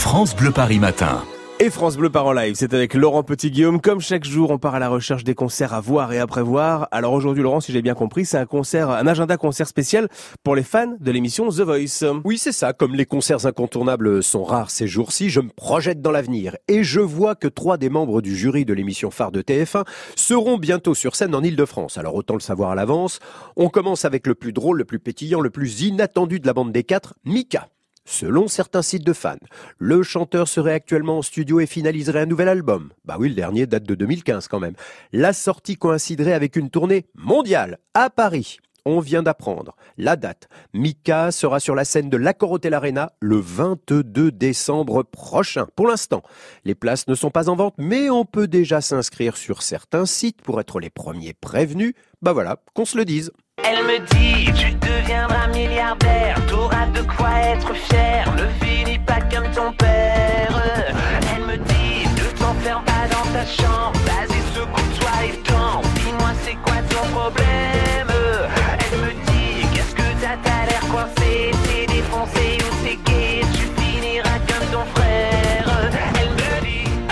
France Bleu Paris Matin. Et France Bleu part en live, c'est avec Laurent Petit-Guillaume. Comme chaque jour, on part à la recherche des concerts à voir et à prévoir. Alors aujourd'hui, Laurent, si j'ai bien compris, c'est un concert, un agenda concert spécial pour les fans de l'émission The Voice. Oui, c'est ça. Comme les concerts incontournables sont rares ces jours-ci, je me projette dans l'avenir. Et je vois que trois des membres du jury de l'émission phare de TF1 seront bientôt sur scène en Ile-de-France. Alors autant le savoir à l'avance. On commence avec le plus drôle, le plus pétillant, le plus inattendu de la bande des quatre, Mika. Selon certains sites de fans, le chanteur serait actuellement en studio et finaliserait un nouvel album. Bah oui, le dernier date de 2015 quand même. La sortie coïnciderait avec une tournée mondiale à Paris. On vient d'apprendre la date. Mika sera sur la scène de l'Accor Hotel Arena le 22 décembre prochain. Pour l'instant, les places ne sont pas en vente, mais on peut déjà s'inscrire sur certains sites pour être les premiers prévenus. Bah voilà, qu'on se le dise. Elle me dit, tu deviendras milliardaire, t'auras de quoi être fier, ne finis pas comme ton père. Elle me dit, ne t'enferme pas dans ta chambre, vas-y secoue-toi et danse, dis-moi c'est quoi ton problème? Elle me dit, qu'est-ce que t'as, t'as l'air coincé,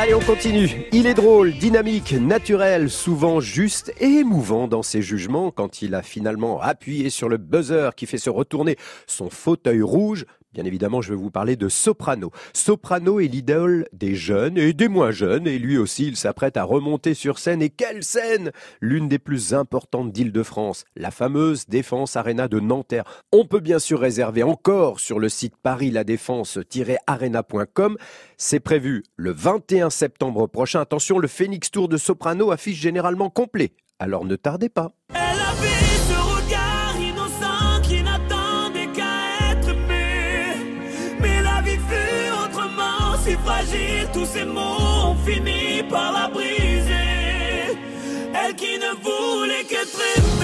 Allez, on continue. Il est drôle, dynamique, naturel, souvent juste et émouvant dans ses jugements quand il a finalement appuyé sur le buzzer qui fait se retourner son fauteuil rouge. Bien évidemment, je vais vous parler de Soprano. Soprano est l'idole des jeunes et des moins jeunes, et lui aussi, il s'apprête à remonter sur scène. Et quelle scène L'une des plus importantes d'Île-de-France, la fameuse Défense Arena de Nanterre. On peut bien sûr réserver encore sur le site paris-la-défense-arena.com. C'est prévu le 21 septembre prochain. Attention, le Phoenix Tour de Soprano affiche généralement complet. Alors ne tardez pas. Fragile, tous ces mots ont fini par la briser. Elle qui ne voulait qu'être aimée.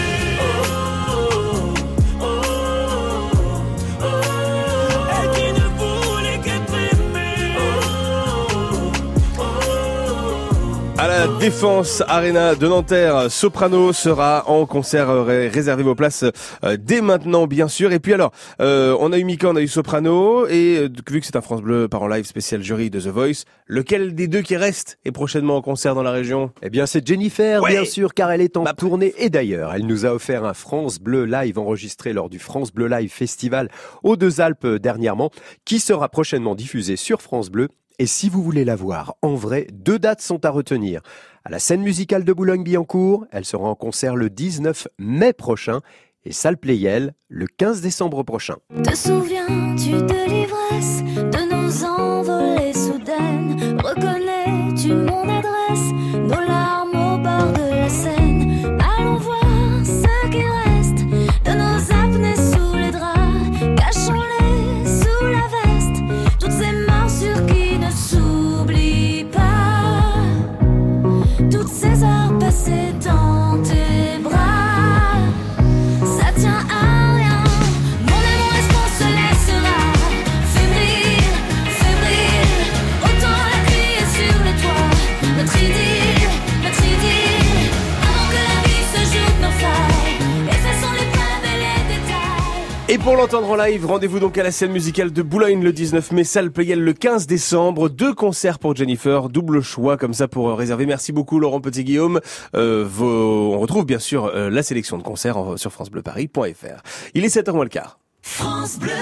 À la Défense Arena de Nanterre, Soprano sera en concert. euh, ré- Réservez vos places euh, dès maintenant, bien sûr. Et puis alors, euh, on a eu Mika, on a eu Soprano, et euh, vu que c'est un France Bleu par en live spécial jury de The Voice, lequel des deux qui reste est prochainement en concert dans la région? Eh bien, c'est Jennifer, Ouais. bien sûr, car elle est en Bah, tournée. Et d'ailleurs, elle nous a offert un France Bleu Live enregistré lors du France Bleu Live Festival aux Deux Alpes dernièrement, qui sera prochainement diffusé sur France Bleu. Et si vous voulez la voir en vrai, deux dates sont à retenir. À la scène musicale de Boulogne-Billancourt, elle sera en concert le 19 mai prochain et Salle Playel le 15 décembre prochain. Te souviens-tu de l'ivresse de nos envolées soudaines? Reconnais-tu mon adresse? Et pour l'entendre en live, rendez-vous donc à la scène musicale de Boulogne le 19 mai, salle Playel le 15 décembre. Deux concerts pour Jennifer, double choix comme ça pour euh, réserver. Merci beaucoup Laurent Petit-Guillaume. Euh, vos- On retrouve bien sûr euh, la sélection de concerts sur francebleuparis.fr. Il est 7h moins le quart. France Bleu.